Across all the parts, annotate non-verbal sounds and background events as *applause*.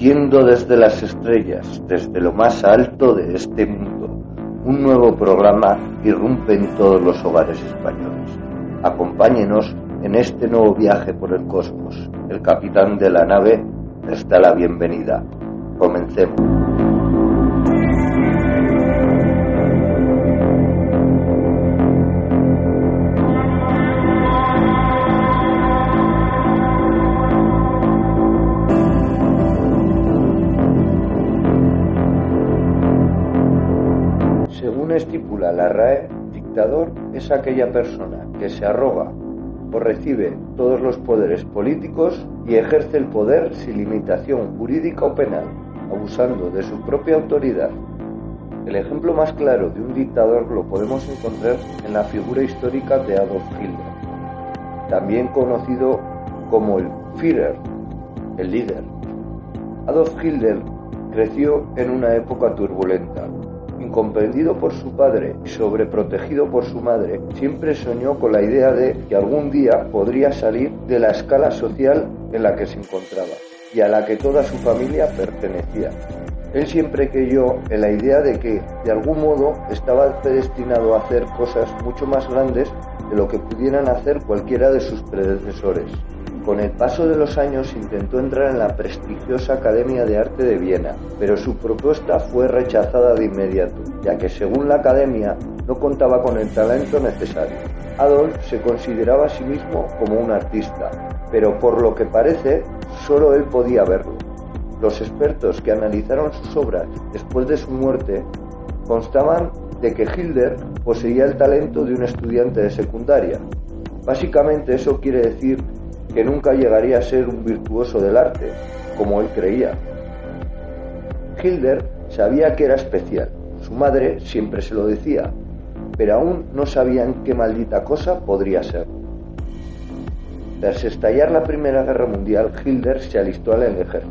emitiendo desde las estrellas, desde lo más alto de este mundo. Un nuevo programa irrumpe en todos los hogares españoles. Acompáñenos en este nuevo viaje por el cosmos. El capitán de la nave les da la bienvenida. Comencemos. Estipula la RAE, dictador es aquella persona que se arroga o recibe todos los poderes políticos y ejerce el poder sin limitación jurídica o penal, abusando de su propia autoridad. El ejemplo más claro de un dictador lo podemos encontrar en la figura histórica de Adolf Hitler, también conocido como el Führer, el líder. Adolf Hitler creció en una época turbulenta, incomprendido por su padre y sobreprotegido por su madre, siempre soñó con la idea de que algún día podría salir de la escala social en la que se encontraba y a la que toda su familia pertenecía. Él siempre creyó en la idea de que, de algún modo, estaba predestinado a hacer cosas mucho más grandes de lo que pudieran hacer cualquiera de sus predecesores. Con el paso de los años intentó entrar en la prestigiosa Academia de Arte de Viena, pero su propuesta fue rechazada de inmediato, ya que según la Academia no contaba con el talento necesario. Adolf se consideraba a sí mismo como un artista, pero por lo que parece, solo él podía verlo. Los expertos que analizaron sus obras después de su muerte constaban de que Hilder poseía el talento de un estudiante de secundaria. Básicamente eso quiere decir que nunca llegaría a ser un virtuoso del arte, como él creía. Hilder sabía que era especial, su madre siempre se lo decía, pero aún no sabían qué maldita cosa podría ser. Tras estallar la Primera Guerra Mundial, Hilder se alistó al ejército.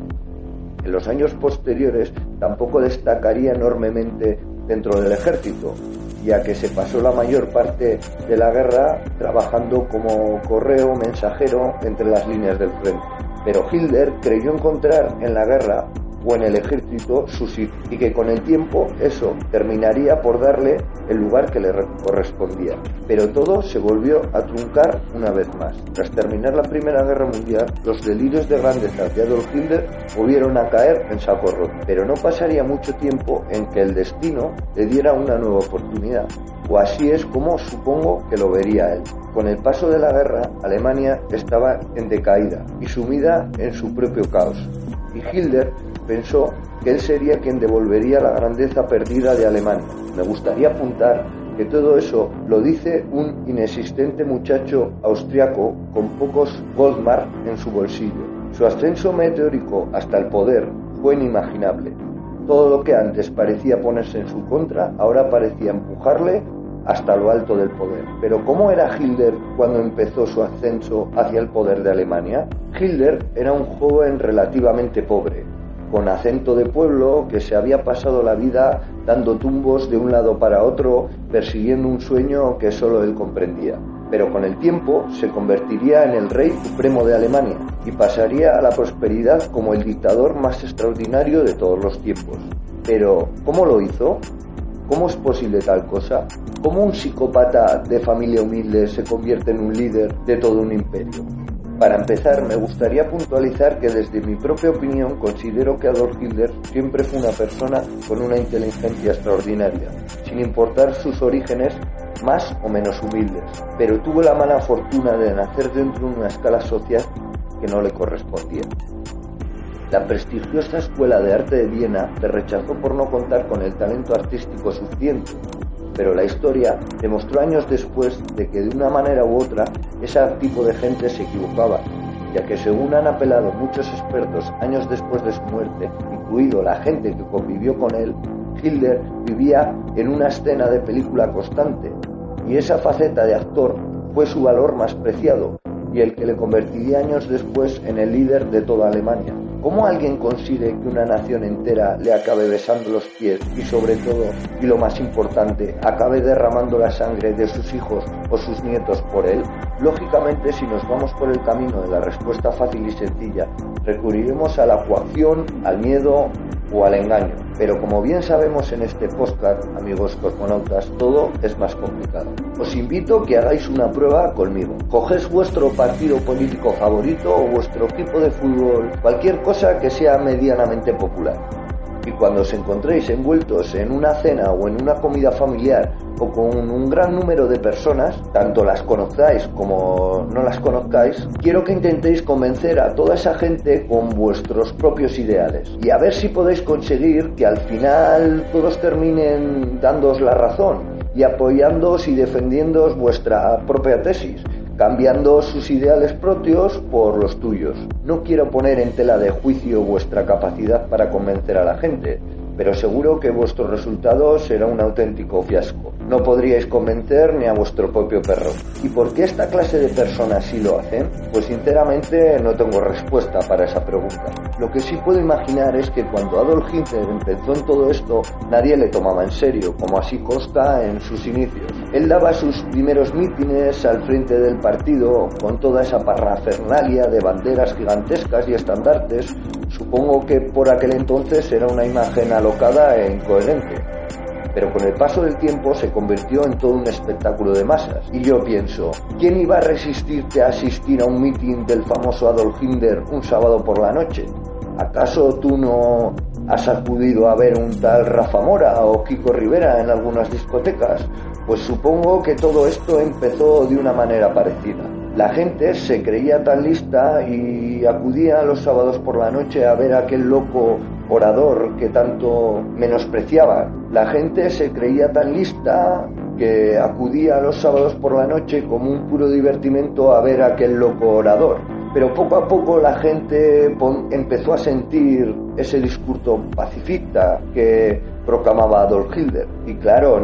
En los años posteriores tampoco destacaría enormemente dentro del ejército, ya que se pasó la mayor parte de la guerra trabajando como correo mensajero entre las líneas del frente. Pero Hitler creyó encontrar en la guerra o en el ejército su sitio y que con el tiempo eso terminaría por darle el lugar que le correspondía. Pero todo se volvió a truncar una vez más. Tras terminar la Primera Guerra Mundial, los delirios de grandeza de Adolf Hitler volvieron a caer en saco roto. Pero no pasaría mucho tiempo en que el destino le diera una nueva oportunidad. O así es como supongo que lo vería él. Con el paso de la guerra, Alemania estaba en decaída y sumida en su propio caos. Y Hitler pensó que él sería quien devolvería la grandeza perdida de Alemania. Me gustaría apuntar que todo eso lo dice un inexistente muchacho austriaco con pocos Goldmark en su bolsillo. Su ascenso meteórico hasta el poder fue inimaginable. Todo lo que antes parecía ponerse en su contra, ahora parecía empujarle hasta lo alto del poder. Pero ¿cómo era Hitler cuando empezó su ascenso hacia el poder de Alemania? Hitler era un joven relativamente pobre, con acento de pueblo que se había pasado la vida dando tumbos de un lado para otro, persiguiendo un sueño que solo él comprendía. Pero con el tiempo se convertiría en el rey supremo de Alemania y pasaría a la prosperidad como el dictador más extraordinario de todos los tiempos. Pero, ¿cómo lo hizo? ¿Cómo es posible tal cosa? ¿Cómo un psicópata de familia humilde se convierte en un líder de todo un imperio? Para empezar, me gustaría puntualizar que desde mi propia opinión considero que Adolf Hitler siempre fue una persona con una inteligencia extraordinaria, sin importar sus orígenes más o menos humildes, pero tuvo la mala fortuna de nacer dentro de una escala social que no le correspondía. La prestigiosa Escuela de Arte de Viena le rechazó por no contar con el talento artístico suficiente pero la historia demostró años después de que de una manera u otra ese tipo de gente se equivocaba, ya que según han apelado muchos expertos años después de su muerte, incluido la gente que convivió con él, Hitler vivía en una escena de película constante, y esa faceta de actor fue su valor más preciado y el que le convertiría años después en el líder de toda Alemania. ¿Cómo alguien consigue que una nación entera le acabe besando los pies y sobre todo, y lo más importante, acabe derramando la sangre de sus hijos o sus nietos por él? Lógicamente, si nos vamos por el camino de la respuesta fácil y sencilla, recurriremos a la coacción, al miedo o al engaño. Pero como bien sabemos en este podcast, amigos cosmonautas, todo es más complicado. Os invito a que hagáis una prueba conmigo. Cogéis vuestro partido político favorito o vuestro equipo de fútbol, cualquier cosa que sea medianamente popular y cuando os encontréis envueltos en una cena o en una comida familiar o con un gran número de personas, tanto las conozcáis como no las conozcáis, quiero que intentéis convencer a toda esa gente con vuestros propios ideales. Y a ver si podéis conseguir que al final todos terminen dándoos la razón y apoyándoos y defendiéndoos vuestra propia tesis cambiando sus ideales propios por los tuyos. No quiero poner en tela de juicio vuestra capacidad para convencer a la gente, pero seguro que vuestro resultado será un auténtico fiasco. No podríais convencer ni a vuestro propio perro. ¿Y por qué esta clase de personas sí lo hacen? Pues sinceramente no tengo respuesta para esa pregunta. Lo que sí puedo imaginar es que cuando Adolf Hitler empezó en todo esto, nadie le tomaba en serio, como así consta en sus inicios. Él daba sus primeros mítines al frente del partido con toda esa parrafernalia de banderas gigantescas y estandartes. Supongo que por aquel entonces era una imagen alocada e incoherente pero con el paso del tiempo se convirtió en todo un espectáculo de masas. Y yo pienso, ¿quién iba a resistirte a asistir a un mitin del famoso Adolf Hitler un sábado por la noche? ¿Acaso tú no has acudido a ver un tal Rafa Mora o Kiko Rivera en algunas discotecas? Pues supongo que todo esto empezó de una manera parecida. La gente se creía tan lista y acudía los sábados por la noche a ver a aquel loco orador que tanto menospreciaba. La gente se creía tan lista que acudía los sábados por la noche como un puro divertimento a ver a aquel loco orador. Pero poco a poco la gente empezó a sentir ese discurso pacifista que proclamaba Adolf Hitler. Y claro,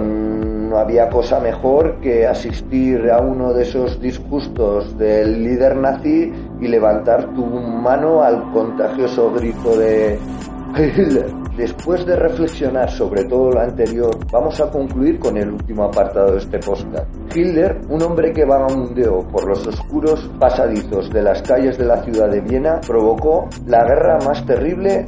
no había cosa mejor que asistir a uno de esos discursos del líder nazi y levantar tu mano al contagioso grito de *laughs* Después de reflexionar sobre todo lo anterior, vamos a concluir con el último apartado de este podcast. Hitler, un hombre que vagabundeó por los oscuros pasadizos de las calles de la ciudad de Viena, provocó la guerra más terrible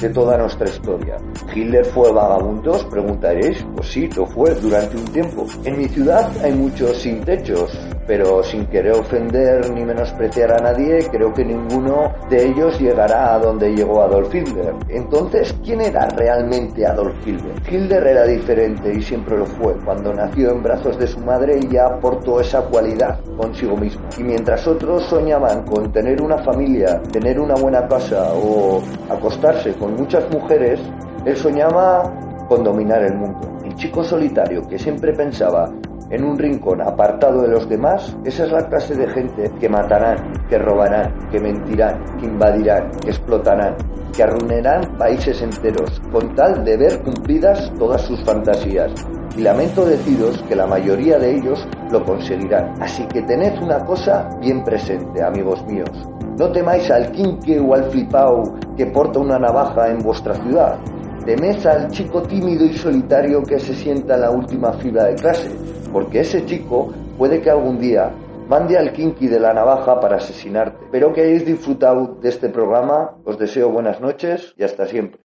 de toda nuestra historia. ¿Hitler fue vagabundo? Os preguntaréis. Pues sí, lo fue durante un tiempo. En mi ciudad hay muchos sin techos, pero sin querer ofender ni menospreciar a nadie, creo que ninguno de ellos llegará a donde llegó Adolf Hitler. Entonces, ¿quién era realmente Adolf Hitler? Hitler era diferente y siempre lo fue. Cuando nació en brazos de su madre ya aportó esa cualidad consigo mismo. Y mientras otros soñaban con tener una familia, tener una buena casa o acostarse con muchas mujeres, él soñaba con dominar el mundo. El chico solitario que siempre pensaba en un rincón apartado de los demás, esa es la clase de gente que matarán, que robarán, que mentirán, que invadirán, que explotarán, que arruinarán países enteros, con tal de ver cumplidas todas sus fantasías. Y lamento deciros que la mayoría de ellos lo conseguirán. Así que tened una cosa bien presente, amigos míos. No temáis al quinque o al flipao que porta una navaja en vuestra ciudad. Temed al chico tímido y solitario que se sienta en la última fila de clase porque ese chico puede que algún día mande al kinky de la navaja para asesinarte. Espero que hayáis disfrutado de este programa, os deseo buenas noches y hasta siempre.